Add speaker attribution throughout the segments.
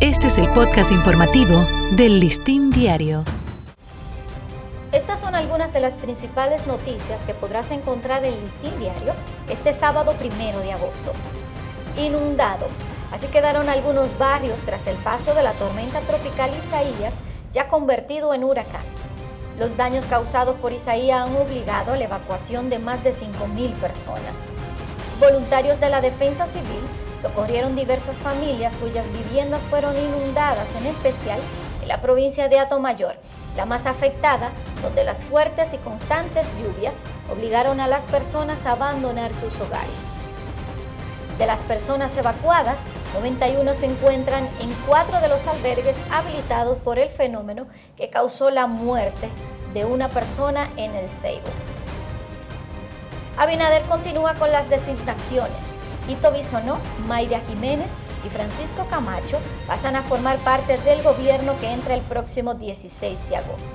Speaker 1: Este es el podcast informativo del Listín Diario.
Speaker 2: Estas son algunas de las principales noticias que podrás encontrar en Listín Diario este sábado primero de agosto. Inundado. Así quedaron algunos barrios tras el paso de la tormenta tropical Isaías, ya convertido en huracán. Los daños causados por Isaías han obligado a la evacuación de más de 5.000 personas. Voluntarios de la Defensa Civil socorrieron diversas familias cuyas viviendas fueron inundadas, en especial en la provincia de Atomayor, la más afectada, donde las fuertes y constantes lluvias obligaron a las personas a abandonar sus hogares. De las personas evacuadas, 91 se encuentran en cuatro de los albergues habilitados por el fenómeno que causó la muerte de una persona en el Ceibo. Abinader continúa con las designaciones. Ito Bisonó, Mayra Jiménez y Francisco Camacho pasan a formar parte del gobierno que entra el próximo 16 de agosto.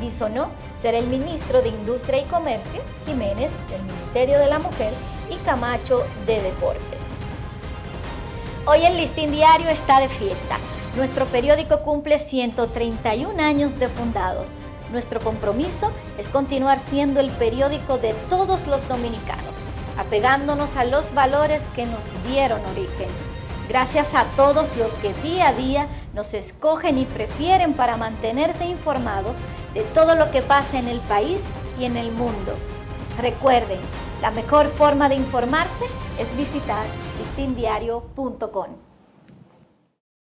Speaker 2: Bisonó será el ministro de Industria y Comercio, Jiménez del Ministerio de la Mujer y Camacho de Deportes. Hoy el Listín Diario está de fiesta. Nuestro periódico cumple 131 años de fundado. Nuestro compromiso es continuar siendo el periódico de todos los dominicanos, apegándonos a los valores que nos dieron origen. Gracias a todos los que día a día nos escogen y prefieren para mantenerse informados de todo lo que pasa en el país y en el mundo. Recuerden, la mejor forma de informarse es visitar listindiario.com.